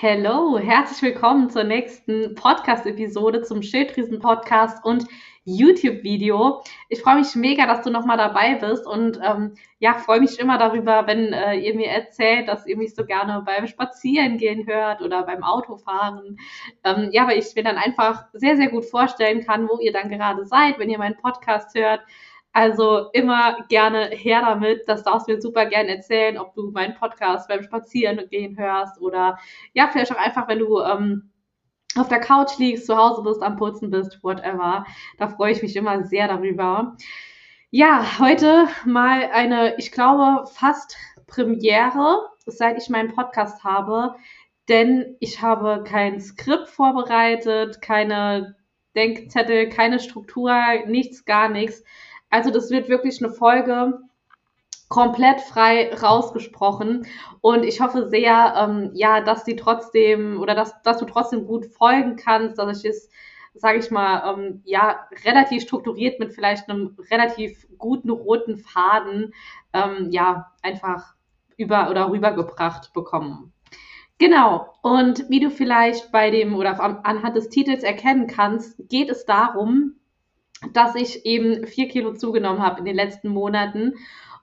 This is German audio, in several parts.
Hello, herzlich willkommen zur nächsten Podcast-Episode zum Schilddrüsen-Podcast und YouTube-Video. Ich freue mich mega, dass du nochmal dabei bist und ähm, ja, freue mich immer darüber, wenn äh, ihr mir erzählt, dass ihr mich so gerne beim Spazierengehen hört oder beim Autofahren. Ähm, ja, weil ich mir dann einfach sehr, sehr gut vorstellen kann, wo ihr dann gerade seid, wenn ihr meinen Podcast hört. Also immer gerne her damit. Das darfst du mir super gerne erzählen, ob du meinen Podcast beim Spazierengehen hörst oder ja, vielleicht auch einfach, wenn du ähm, auf der Couch liegst, zu Hause bist, am Putzen bist, whatever. Da freue ich mich immer sehr darüber. Ja, heute mal eine, ich glaube, fast Premiere, seit ich meinen Podcast habe, denn ich habe kein Skript vorbereitet, keine Denkzettel, keine Struktur, nichts, gar nichts. Also das wird wirklich eine Folge komplett frei rausgesprochen und ich hoffe sehr, ähm, ja, dass die trotzdem oder dass, dass du trotzdem gut folgen kannst, dass ich es, sage ich mal, ähm, ja, relativ strukturiert mit vielleicht einem relativ guten roten Faden, ähm, ja, einfach über oder rübergebracht bekommen. Genau. Und wie du vielleicht bei dem oder anhand des Titels erkennen kannst, geht es darum, dass ich eben vier Kilo zugenommen habe in den letzten Monaten.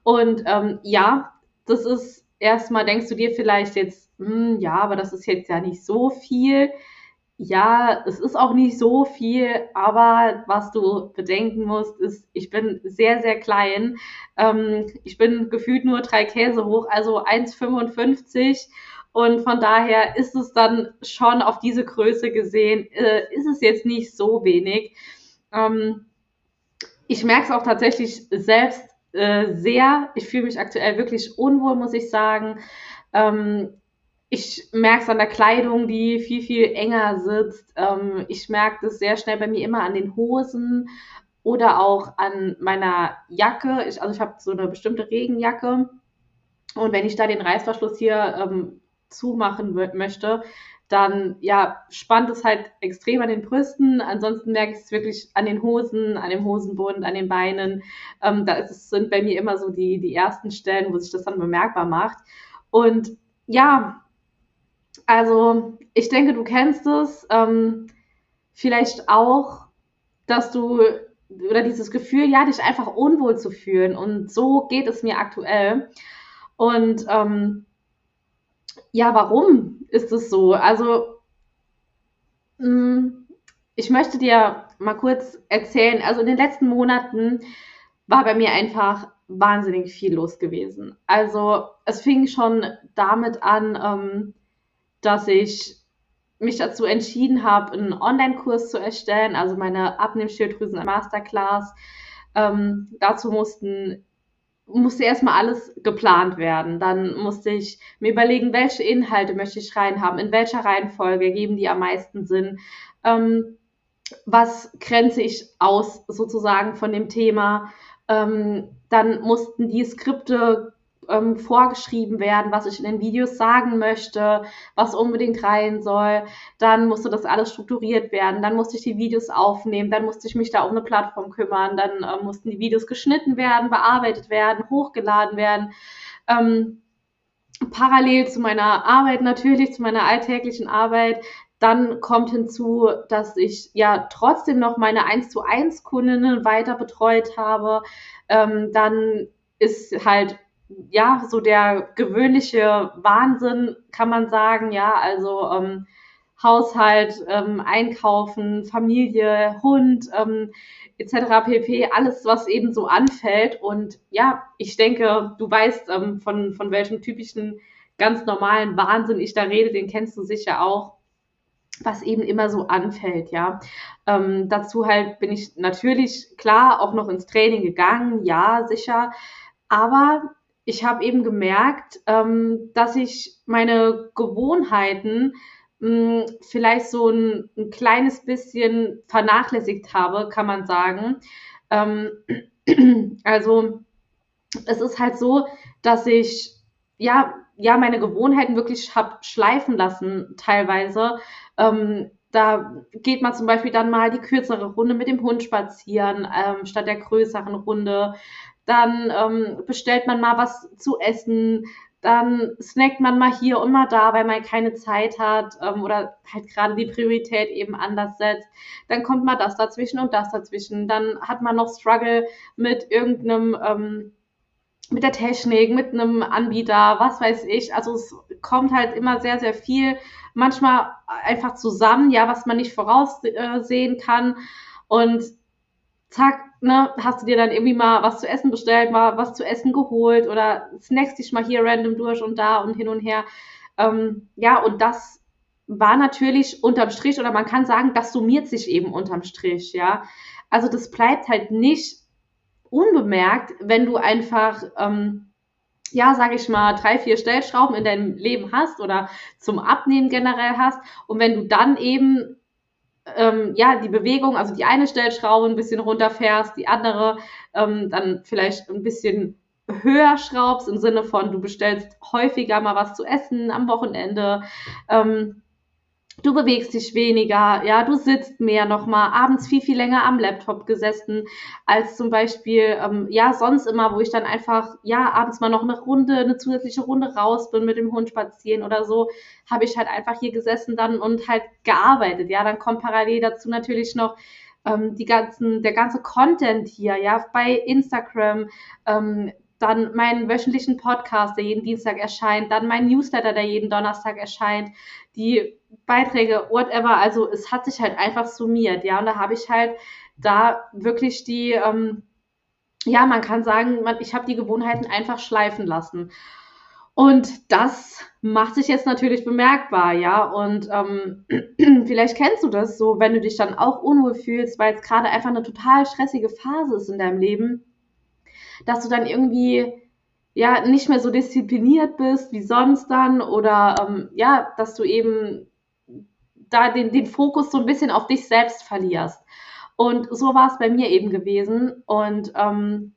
Und ähm, ja, das ist erstmal, denkst du dir vielleicht jetzt, hm, ja, aber das ist jetzt ja nicht so viel. Ja, es ist auch nicht so viel, aber was du bedenken musst, ist, ich bin sehr, sehr klein. Ähm, ich bin gefühlt nur drei Käse hoch, also 1,55. Und von daher ist es dann schon auf diese Größe gesehen, äh, ist es jetzt nicht so wenig. Ähm, ich merke es auch tatsächlich selbst äh, sehr. Ich fühle mich aktuell wirklich unwohl, muss ich sagen. Ähm, ich merke es an der Kleidung, die viel, viel enger sitzt. Ähm, ich merke das sehr schnell bei mir immer an den Hosen oder auch an meiner Jacke. Ich, also ich habe so eine bestimmte Regenjacke. Und wenn ich da den Reißverschluss hier ähm, zumachen möchte, dann ja, spannt es halt extrem an den Brüsten. Ansonsten merke ich es wirklich an den Hosen, an dem Hosenbund, an den Beinen. Ähm, da ist, sind bei mir immer so die, die ersten Stellen, wo sich das dann bemerkbar macht. Und ja, also ich denke, du kennst es. Ähm, vielleicht auch, dass du oder dieses Gefühl, ja, dich einfach unwohl zu fühlen. Und so geht es mir aktuell. Und ähm, ja, warum ist es so? Also, mm, ich möchte dir mal kurz erzählen, also in den letzten Monaten war bei mir einfach wahnsinnig viel los gewesen. Also es fing schon damit an, ähm, dass ich mich dazu entschieden habe, einen Online-Kurs zu erstellen, also meine Abnehmschilddrüsen Masterclass. Ähm, dazu mussten musste erstmal alles geplant werden. Dann musste ich mir überlegen, welche Inhalte möchte ich reinhaben, in welcher Reihenfolge geben die am meisten Sinn. Ähm, was grenze ich aus sozusagen von dem Thema? Ähm, dann mussten die Skripte ähm, vorgeschrieben werden, was ich in den Videos sagen möchte, was unbedingt rein soll. Dann musste das alles strukturiert werden. Dann musste ich die Videos aufnehmen. Dann musste ich mich da um eine Plattform kümmern. Dann äh, mussten die Videos geschnitten werden, bearbeitet werden, hochgeladen werden. Ähm, parallel zu meiner Arbeit natürlich, zu meiner alltäglichen Arbeit, dann kommt hinzu, dass ich ja trotzdem noch meine 1 zu 1 Kundinnen weiter betreut habe. Ähm, dann ist halt ja, so der gewöhnliche Wahnsinn, kann man sagen, ja, also ähm, Haushalt, ähm, Einkaufen, Familie, Hund, ähm, etc. pp, alles, was eben so anfällt. Und ja, ich denke, du weißt, ähm, von, von welchem typischen, ganz normalen Wahnsinn ich da rede, den kennst du sicher auch, was eben immer so anfällt, ja. Ähm, dazu halt bin ich natürlich klar auch noch ins Training gegangen, ja, sicher. Aber ich habe eben gemerkt, ähm, dass ich meine Gewohnheiten mh, hm, vielleicht so ein, ein, kleines bisschen vernachlässigt habe, kann man sagen. Ähm, also es ist halt so, dass ich ja, ja meine Gewohnheiten wirklich habe schleifen lassen teilweise. Ähm, da geht man zum Beispiel dann mal die kürzere Runde mit dem Hund spazieren, ähm, statt der größeren Runde. Dann ähm, bestellt man mal was zu essen. dann snackt man mal hier und mal da, weil man keine Zeit hat ähm, oder halt gerade die Priorität eben anders setzt. Dann kommt mal das dazwischen und das dazwischen. Dann hat man noch Struggle mit irgendeinem, ähm, mit der Technik, mit einem Anbieter, was weiß ich. Also es kommt halt immer sehr, sehr viel manchmal einfach zusammen, ja, was man nicht voraussehen kann. Und zack, ne, hast du dir dann irgendwie mal was zu essen bestellt, mal was zu essen geholt oder snackst dich mal hier random durch und da und hin und her. Ähm, ja, und das war natürlich unterm Strich oder man kann sagen, das summiert sich eben unterm Strich, ja. Also das bleibt halt nicht unbemerkt, wenn du einfach, ähm, ja, sage ich mal, drei, vier Stellschrauben in deinem Leben hast oder zum Abnehmen generell hast und wenn du dann eben ähm, ja, die Bewegung, also die eine Stellschraube ein bisschen runterfährst, die andere ähm, dann vielleicht ein bisschen höher schraubst im Sinne von, du bestellst häufiger mal was zu essen am Wochenende. Ähm, du bewegst dich weniger, ja, du sitzt mehr nochmal, abends viel, viel länger am Laptop gesessen, als zum Beispiel, ähm, ja, sonst immer, wo ich dann einfach, ja, abends mal noch eine Runde, eine zusätzliche Runde raus bin mit dem Hund spazieren oder so, habe ich halt einfach hier gesessen dann und halt gearbeitet, ja, dann kommt parallel dazu natürlich noch, ähm, die ganzen, der ganze Content hier, ja, bei Instagram, ähm, dann meinen wöchentlichen Podcast, der jeden Dienstag erscheint, dann mein Newsletter, der jeden Donnerstag erscheint, die Beiträge, whatever. Also es hat sich halt einfach summiert, ja. Und da habe ich halt da wirklich die, ähm, ja, man kann sagen, man, ich habe die Gewohnheiten einfach schleifen lassen. Und das macht sich jetzt natürlich bemerkbar, ja. Und ähm, vielleicht kennst du das so, wenn du dich dann auch unwohl fühlst, weil es gerade einfach eine total stressige Phase ist in deinem Leben dass du dann irgendwie ja nicht mehr so diszipliniert bist wie sonst dann oder ähm, ja, dass du eben da den, den Fokus so ein bisschen auf dich selbst verlierst. Und so war es bei mir eben gewesen. Und ähm,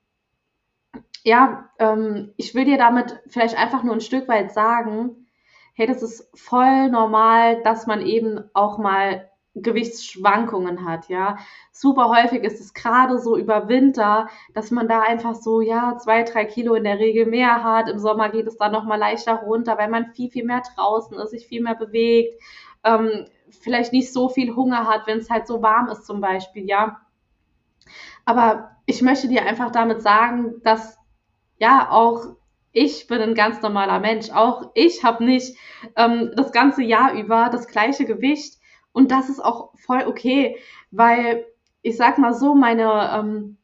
ja, ähm, ich will dir damit vielleicht einfach nur ein Stück weit sagen, hey, das ist voll normal, dass man eben auch mal Gewichtsschwankungen hat, ja. Super häufig ist es gerade so über Winter, dass man da einfach so, ja, zwei, drei Kilo in der Regel mehr hat. Im Sommer geht es dann nochmal leichter runter, weil man viel, viel mehr draußen ist, sich viel mehr bewegt, ähm, vielleicht nicht so viel Hunger hat, wenn es halt so warm ist zum Beispiel, ja. Aber ich möchte dir einfach damit sagen, dass ja auch ich bin ein ganz normaler Mensch. Auch ich habe nicht ähm, das ganze Jahr über das gleiche Gewicht. Und das ist auch voll okay, weil ich sag mal so, meine, ähm,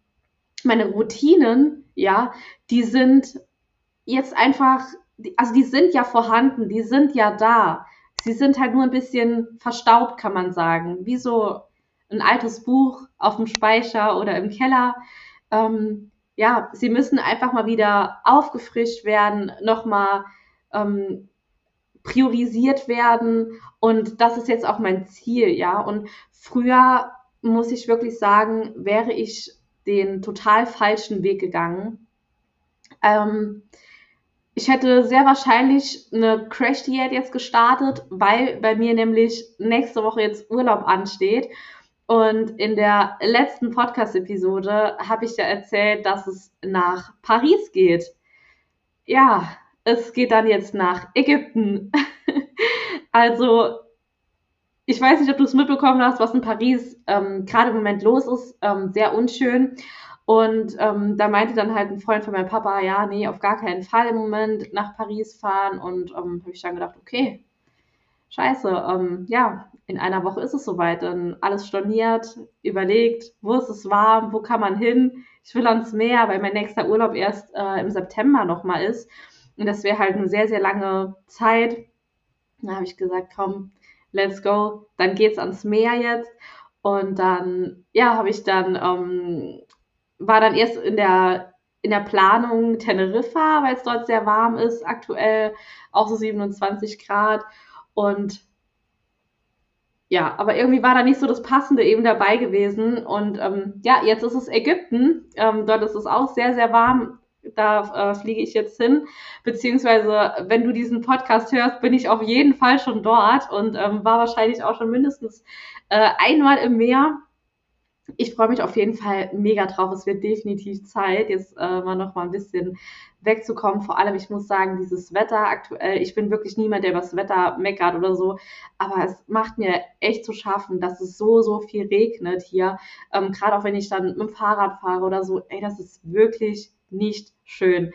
meine Routinen, ja, die sind jetzt einfach, also die sind ja vorhanden, die sind ja da. Sie sind halt nur ein bisschen verstaubt, kann man sagen. Wie so ein altes Buch auf dem Speicher oder im Keller. Ähm, ja, sie müssen einfach mal wieder aufgefrischt werden, nochmal ähm, priorisiert werden. Und das ist jetzt auch mein Ziel, ja. Und früher muss ich wirklich sagen, wäre ich den total falschen Weg gegangen. Ähm, ich hätte sehr wahrscheinlich eine Crash-Diät jetzt gestartet, weil bei mir nämlich nächste Woche jetzt Urlaub ansteht. Und in der letzten Podcast-Episode habe ich ja erzählt, dass es nach Paris geht. Ja, es geht dann jetzt nach Ägypten. also, ich weiß nicht, ob du es mitbekommen hast, was in Paris ähm, gerade im Moment los ist. Ähm, sehr unschön. Und ähm, da meinte dann halt ein Freund von meinem Papa, ja, nee, auf gar keinen Fall im Moment nach Paris fahren. Und ähm, habe ich dann gedacht, okay, scheiße, ähm, ja, in einer Woche ist es soweit. Dann alles storniert, überlegt, wo ist es warm, wo kann man hin. Ich will ans Meer, weil mein nächster Urlaub erst äh, im September nochmal ist. Und das wäre halt eine sehr, sehr lange Zeit. Da habe ich gesagt, komm, let's go. Dann geht's ans Meer jetzt. Und dann, ja, habe ich dann, ähm, war dann erst in der, in der Planung Teneriffa, weil es dort sehr warm ist, aktuell auch so 27 Grad. Und ja, aber irgendwie war da nicht so das Passende eben dabei gewesen. Und ähm, ja, jetzt ist es Ägypten. Ähm, dort ist es auch sehr, sehr warm da äh, fliege ich jetzt hin. Beziehungsweise, wenn du diesen Podcast hörst, bin ich auf jeden Fall schon dort und ähm, war wahrscheinlich auch schon mindestens äh, einmal im Meer. ich freue mich auf jeden Fall mega drauf. Es wird definitiv Zeit, jetzt äh, mal noch mal ein bisschen wegzukommen. Vor allem, ich muss sagen, dieses Wetter aktuell, ich bin wirklich niemand, der über das Wetter meckert oder so, aber es macht mir echt zu schaffen, dass es so, so viel regnet hier. Ähm, Gerade auch wenn ich dann mit dem Fahrrad fahre oder so, ey, das ist wirklich nicht schön.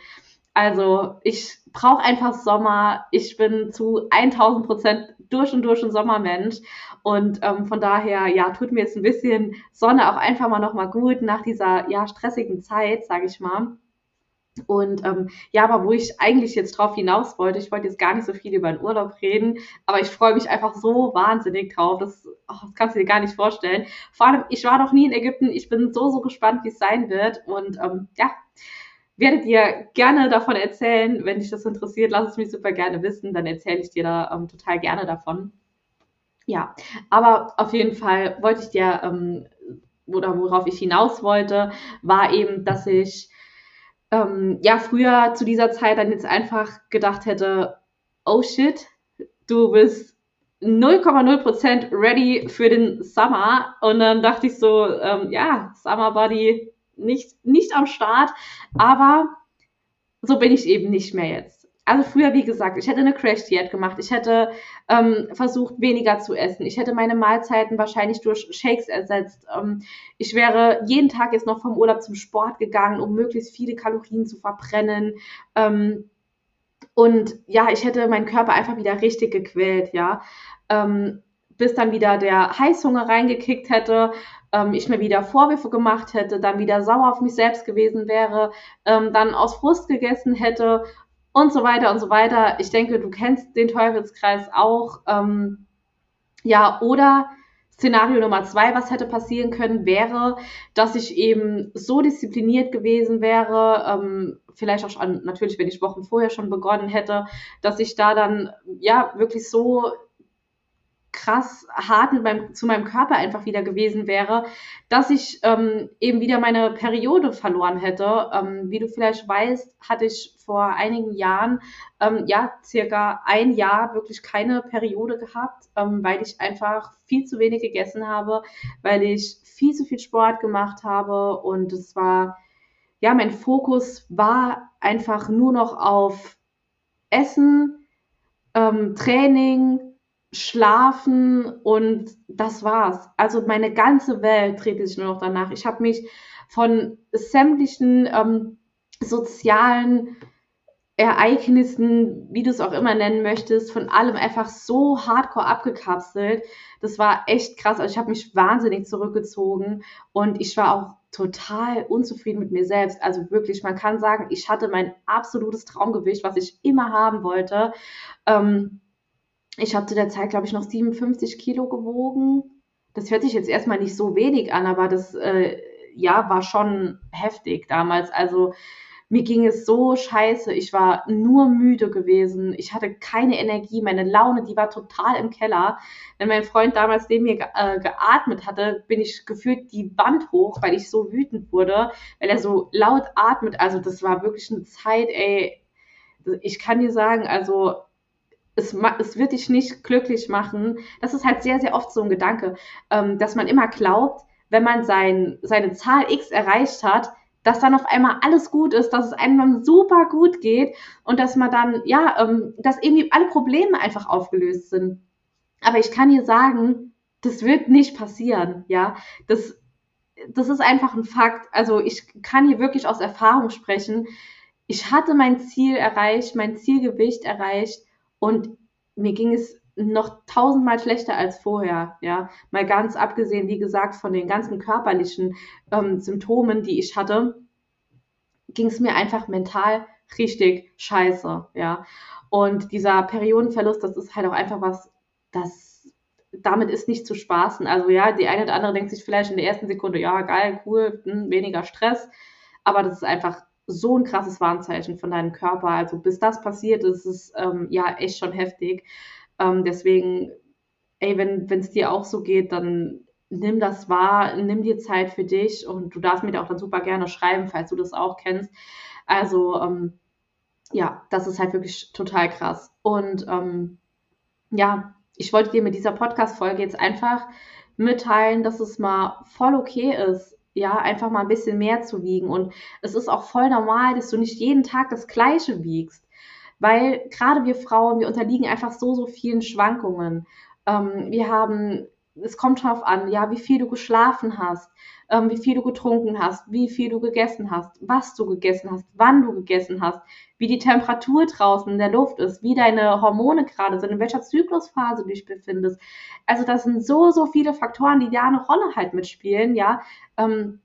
Also ich brauche einfach Sommer. Ich bin zu 1000 Prozent durch und durch ein Sommermensch. Und ähm, von daher, ja, tut mir jetzt ein bisschen Sonne auch einfach mal nochmal gut nach dieser, ja, stressigen Zeit, sage ich mal. Und ähm, ja, aber wo ich eigentlich jetzt drauf hinaus wollte, ich wollte jetzt gar nicht so viel über den Urlaub reden, aber ich freue mich einfach so wahnsinnig drauf. Das, oh, das kannst du dir gar nicht vorstellen. Vor allem, ich war noch nie in Ägypten. Ich bin so, so gespannt, wie es sein wird. Und ähm, ja, werde dir gerne davon erzählen. Wenn dich das interessiert, lass es mich super gerne wissen. Dann erzähle ich dir da ähm, total gerne davon. Ja, aber auf jeden Fall wollte ich dir, ähm, oder worauf ich hinaus wollte, war eben, dass ich ähm, ja früher zu dieser Zeit dann jetzt einfach gedacht hätte, oh shit, du bist 0,0% ready für den Summer. Und dann dachte ich so, ähm, ja, Summer Body nicht, nicht am Start, aber so bin ich eben nicht mehr jetzt. Also früher, wie gesagt, ich hätte eine Crash-Diät gemacht, ich hätte ähm, versucht, weniger zu essen, ich hätte meine Mahlzeiten wahrscheinlich durch Shakes ersetzt, ähm, ich wäre jeden Tag jetzt noch vom Urlaub zum Sport gegangen, um möglichst viele Kalorien zu verbrennen. Ähm, und ja, ich hätte meinen Körper einfach wieder richtig gequält, ja. Ähm, bis dann wieder der Heißhunger reingekickt hätte, ähm, ich mir wieder Vorwürfe gemacht hätte, dann wieder sauer auf mich selbst gewesen wäre, ähm, dann aus Frust gegessen hätte und so weiter und so weiter. Ich denke, du kennst den Teufelskreis auch. Ähm, ja, oder Szenario Nummer zwei, was hätte passieren können, wäre, dass ich eben so diszipliniert gewesen wäre, ähm, vielleicht auch schon, natürlich, wenn ich Wochen vorher schon begonnen hätte, dass ich da dann ja wirklich so krass hart mit meinem, zu meinem Körper einfach wieder gewesen wäre, dass ich ähm, eben wieder meine Periode verloren hätte. Ähm, wie du vielleicht weißt, hatte ich vor einigen Jahren, ähm, ja, circa ein Jahr wirklich keine Periode gehabt, ähm, weil ich einfach viel zu wenig gegessen habe, weil ich viel zu viel Sport gemacht habe und es war, ja, mein Fokus war einfach nur noch auf Essen, ähm, Training, schlafen und das war's. Also meine ganze Welt drehte sich nur noch danach. Ich habe mich von sämtlichen ähm, sozialen Ereignissen, wie du es auch immer nennen möchtest, von allem einfach so hardcore abgekapselt. Das war echt krass. Also ich habe mich wahnsinnig zurückgezogen und ich war auch total unzufrieden mit mir selbst. Also wirklich, man kann sagen, ich hatte mein absolutes Traumgewicht, was ich immer haben wollte. Ähm, ich habe zu der Zeit, glaube ich, noch 57 Kilo gewogen. Das hört sich jetzt erstmal nicht so wenig an, aber das äh, ja war schon heftig damals. Also mir ging es so scheiße. Ich war nur müde gewesen. Ich hatte keine Energie. Meine Laune, die war total im Keller. Wenn mein Freund damals neben mir ge äh, geatmet hatte, bin ich gefühlt die Wand hoch, weil ich so wütend wurde, weil er so laut atmet. Also das war wirklich eine Zeit, ey. Ich kann dir sagen, also es, es wird dich nicht glücklich machen. Das ist halt sehr, sehr oft so ein Gedanke, ähm, dass man immer glaubt, wenn man sein, seine Zahl X erreicht hat, dass dann auf einmal alles gut ist, dass es einem dann super gut geht und dass man dann, ja, ähm, dass irgendwie alle Probleme einfach aufgelöst sind. Aber ich kann dir sagen, das wird nicht passieren, ja. Das, das ist einfach ein Fakt. Also ich kann hier wirklich aus Erfahrung sprechen. Ich hatte mein Ziel erreicht, mein Zielgewicht erreicht und mir ging es noch tausendmal schlechter als vorher, ja. Mal ganz abgesehen, wie gesagt, von den ganzen körperlichen ähm, Symptomen, die ich hatte, ging es mir einfach mental richtig scheiße, ja. Und dieser Periodenverlust, das ist halt auch einfach was, das damit ist nicht zu spaßen. Also ja, die eine oder andere denkt sich vielleicht in der ersten Sekunde, ja, geil, cool, hm, weniger Stress. Aber das ist einfach so ein krasses Warnzeichen von deinem Körper. Also bis das passiert, ist es ähm, ja echt schon heftig. Ähm, deswegen, ey, wenn es dir auch so geht, dann nimm das wahr, nimm dir Zeit für dich und du darfst mir auch dann super gerne schreiben, falls du das auch kennst. Also ähm, ja, das ist halt wirklich total krass. Und ähm, ja, ich wollte dir mit dieser Podcast-Folge jetzt einfach mitteilen, dass es mal voll okay ist, ja, einfach mal ein bisschen mehr zu wiegen. Und es ist auch voll normal, dass du nicht jeden Tag das Gleiche wiegst. Weil gerade wir Frauen, wir unterliegen einfach so, so vielen Schwankungen. Ähm, wir haben, es kommt darauf an, ja, wie viel du geschlafen hast, ähm, wie viel du getrunken hast, wie viel du gegessen hast, was du gegessen hast, wann du gegessen hast, wie die Temperatur draußen in der Luft ist, wie deine Hormone gerade sind, in welcher Zyklusphase du dich befindest. Also das sind so, so viele Faktoren, die da eine Rolle halt mitspielen, ja. Ähm,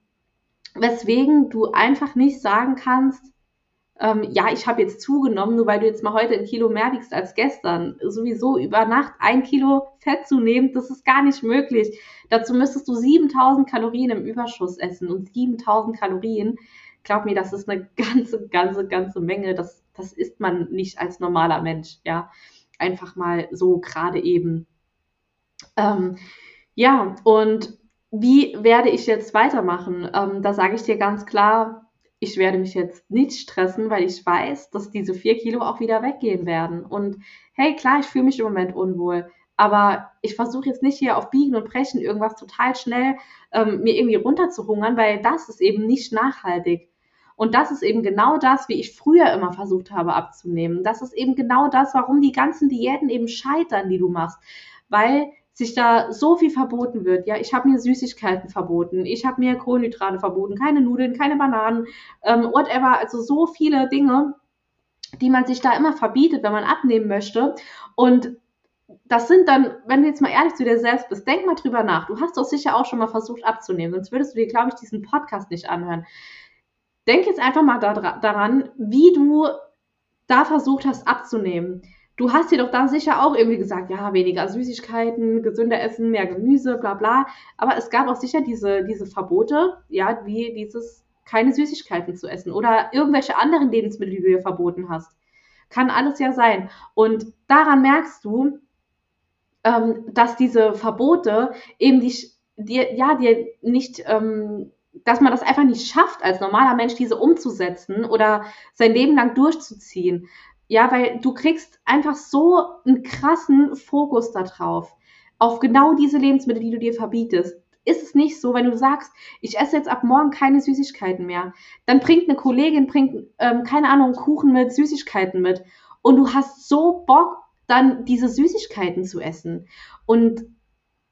weswegen du einfach nicht sagen kannst, ähm, ja, ich habe jetzt zugenommen, nur weil du jetzt mal heute ein Kilo mehr wiegst als gestern. Sowieso über Nacht ein Kilo Fett zu nehmen, das ist gar nicht möglich. Dazu müsstest du 7000 Kalorien im Überschuss essen und 7000 Kalorien, glaub mir, das ist eine ganze, ganze, ganze Menge. Das, das isst man nicht als normaler Mensch, ja. Einfach mal so gerade eben. Ähm, ja, und wie werde ich jetzt weitermachen? Ähm, da sage ich dir ganz klar, ich werde mich jetzt nicht stressen, weil ich weiß, dass diese vier Kilo auch wieder weggehen werden. Und hey, klar, ich fühle mich im Moment unwohl. Aber ich versuche jetzt nicht hier auf Biegen und Brechen irgendwas total schnell ähm, mir irgendwie runterzuhungern, weil das ist eben nicht nachhaltig. Und das ist eben genau das, wie ich früher immer versucht habe abzunehmen. Das ist eben genau das, warum die ganzen Diäten eben scheitern, die du machst. Weil sich da so viel verboten wird. Ja, ich habe mir Süßigkeiten verboten, ich habe mir Kohlenhydrate verboten, keine Nudeln, keine Bananen, ähm, whatever. Also so viele Dinge, die man sich da immer verbietet, wenn man abnehmen möchte. Und das sind dann, wenn du jetzt mal ehrlich zu dir selbst bist, denk mal drüber nach. Du hast doch sicher auch schon mal versucht abzunehmen, sonst würdest du dir, glaube ich, diesen Podcast nicht anhören. Denk jetzt einfach mal daran, wie du da versucht hast abzunehmen du hast dir doch da sicher auch irgendwie gesagt, ja, weniger Süßigkeiten, gesünder essen, mehr Gemüse, bla bla. Aber es gab auch sicher diese, diese Verbote, ja, wie dieses keine Süßigkeiten zu essen oder irgendwelche anderen Lebensmittel, die du dir verboten hast. Kann alles ja sein. Und daran merkst du, ähm, dass diese Verbote eben dich, dir, ja, dir nicht, ähm, dass man das einfach nicht schafft, als normaler Mensch diese umzusetzen oder sein Leben lang durchzuziehen. Ja, weil du kriegst einfach so einen krassen Fokus da drauf. Auf genau diese Lebensmittel, die du dir verbietest. Ist es nicht so, wenn du sagst, ich esse jetzt ab morgen keine Süßigkeiten mehr, dann bringt eine Kollegin, bringt, ähm, keine Ahnung, Kuchen mit Süßigkeiten mit. Und du hast so Bock, dann diese Süßigkeiten zu essen. Und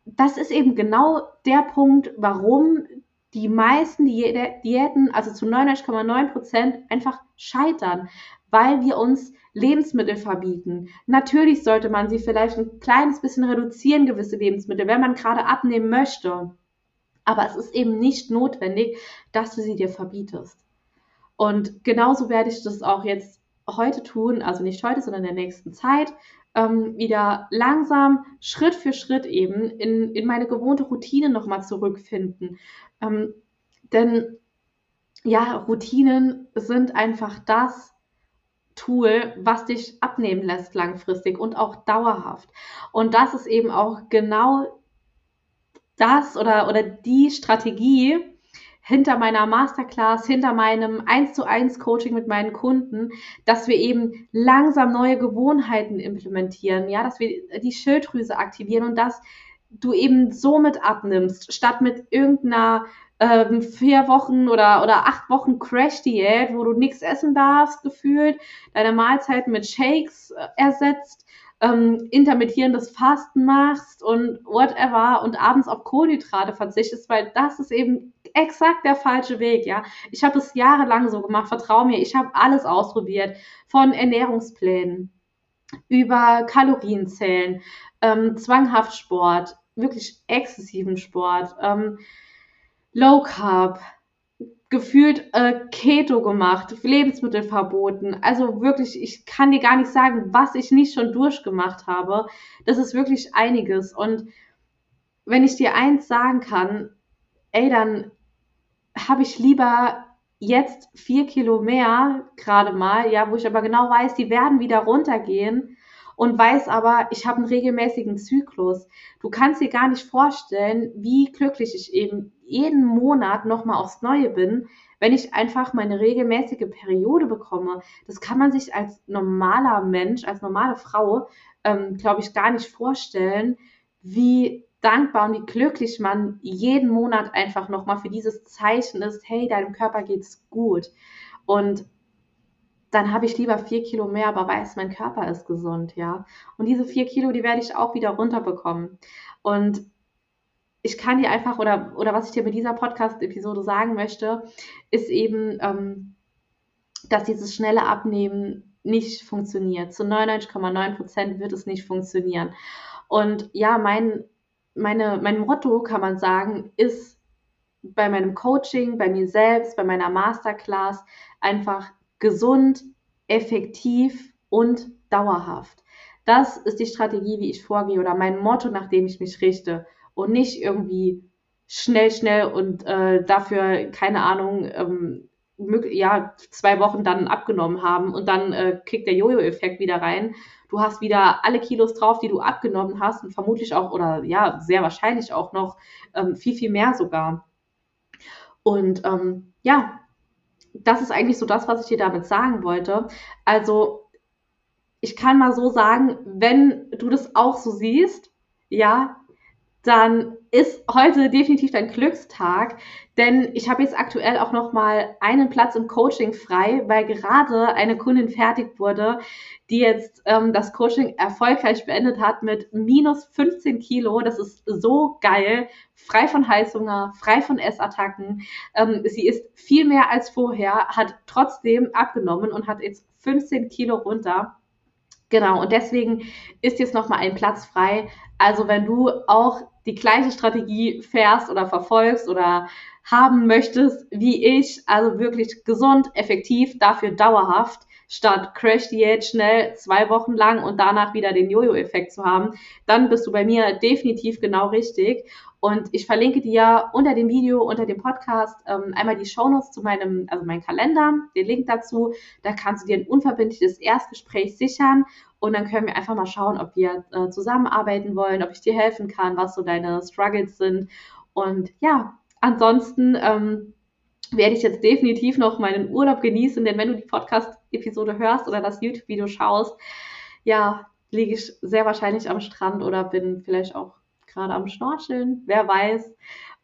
das ist eben genau der Punkt, warum die meisten Diäten, also zu 99,9 Prozent, einfach scheitern, weil wir uns Lebensmittel verbieten. Natürlich sollte man sie vielleicht ein kleines bisschen reduzieren, gewisse Lebensmittel, wenn man gerade abnehmen möchte. Aber es ist eben nicht notwendig, dass du sie dir verbietest. Und genauso werde ich das auch jetzt heute tun, also nicht heute, sondern in der nächsten Zeit, ähm, wieder langsam, Schritt für Schritt eben in, in meine gewohnte Routine nochmal zurückfinden. Ähm, denn ja, Routinen sind einfach das, Tool, was dich abnehmen lässt langfristig und auch dauerhaft. Und das ist eben auch genau das oder, oder die Strategie hinter meiner Masterclass, hinter meinem 1 zu 1 Coaching mit meinen Kunden, dass wir eben langsam neue Gewohnheiten implementieren, ja, dass wir die Schilddrüse aktivieren und dass du eben somit abnimmst, statt mit irgendeiner ähm, vier Wochen oder, oder acht Wochen Crash-Diät, wo du nichts essen darfst, gefühlt, deine Mahlzeiten mit Shakes äh, ersetzt, ähm, intermittierendes Fasten machst und whatever und abends auf Kohlenhydrate verzichtest, weil das ist eben exakt der falsche Weg, ja. Ich habe es jahrelang so gemacht, vertrau mir, ich habe alles ausprobiert, von Ernährungsplänen über Kalorienzählen, ähm, zwanghaft Sport, wirklich exzessiven Sport, ähm, Low Carb, gefühlt äh, Keto gemacht, Lebensmittel verboten. Also wirklich, ich kann dir gar nicht sagen, was ich nicht schon durchgemacht habe. Das ist wirklich einiges. Und wenn ich dir eins sagen kann, ey, dann habe ich lieber jetzt vier Kilo mehr gerade mal, ja, wo ich aber genau weiß, die werden wieder runtergehen, und weiß aber, ich habe einen regelmäßigen Zyklus. Du kannst dir gar nicht vorstellen, wie glücklich ich eben jeden Monat nochmal aufs Neue bin, wenn ich einfach meine regelmäßige Periode bekomme. Das kann man sich als normaler Mensch, als normale Frau, ähm, glaube ich, gar nicht vorstellen, wie dankbar und wie glücklich man jeden Monat einfach nochmal für dieses Zeichen ist, hey, deinem Körper geht's gut. Und dann habe ich lieber vier Kilo mehr, aber weiß, mein Körper ist gesund, ja. Und diese vier Kilo, die werde ich auch wieder runterbekommen. Und ich kann dir einfach, oder, oder was ich dir mit dieser Podcast-Episode sagen möchte, ist eben, ähm, dass dieses schnelle Abnehmen nicht funktioniert. Zu 99,9 Prozent wird es nicht funktionieren. Und ja, mein, meine, mein Motto, kann man sagen, ist bei meinem Coaching, bei mir selbst, bei meiner Masterclass einfach gesund, effektiv und dauerhaft. Das ist die Strategie, wie ich vorgehe oder mein Motto, nach dem ich mich richte und nicht irgendwie schnell, schnell und äh, dafür, keine Ahnung, ähm, ja, zwei Wochen dann abgenommen haben und dann äh, kickt der Jojo-Effekt wieder rein. Du hast wieder alle Kilos drauf, die du abgenommen hast und vermutlich auch oder ja, sehr wahrscheinlich auch noch ähm, viel, viel mehr sogar. Und ähm, ja, das ist eigentlich so das, was ich dir damit sagen wollte. Also, ich kann mal so sagen, wenn du das auch so siehst, ja, dann ist heute definitiv dein Glückstag, denn ich habe jetzt aktuell auch noch mal einen Platz im Coaching frei, weil gerade eine Kundin fertig wurde, die jetzt ähm, das Coaching erfolgreich beendet hat mit minus 15 Kilo. Das ist so geil, frei von Heißhunger, frei von Essattacken. Ähm, sie ist viel mehr als vorher, hat trotzdem abgenommen und hat jetzt 15 Kilo runter. Genau, und deswegen ist jetzt noch mal ein Platz frei. Also wenn du auch die gleiche Strategie fährst oder verfolgst oder haben möchtest wie ich, also wirklich gesund, effektiv, dafür dauerhaft, statt Crash-Diät schnell zwei Wochen lang und danach wieder den Jojo-Effekt zu haben, dann bist du bei mir definitiv genau richtig. Und ich verlinke dir unter dem Video, unter dem Podcast ähm, einmal die Shownotes zu meinem, also meinem Kalender, den Link dazu. Da kannst du dir ein unverbindliches Erstgespräch sichern und dann können wir einfach mal schauen, ob wir äh, zusammenarbeiten wollen, ob ich dir helfen kann, was so deine Struggles sind. Und ja, ansonsten ähm, werde ich jetzt definitiv noch meinen Urlaub genießen, denn wenn du die Podcast-Episode hörst oder das YouTube-Video schaust, ja, liege ich sehr wahrscheinlich am Strand oder bin vielleicht auch gerade am Schnorcheln, wer weiß.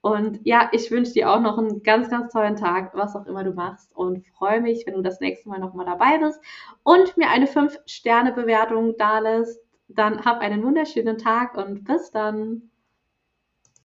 Und ja, ich wünsche dir auch noch einen ganz, ganz tollen Tag, was auch immer du machst. Und freue mich, wenn du das nächste Mal nochmal dabei bist und mir eine 5-Sterne-Bewertung da lässt. Dann hab einen wunderschönen Tag und bis dann.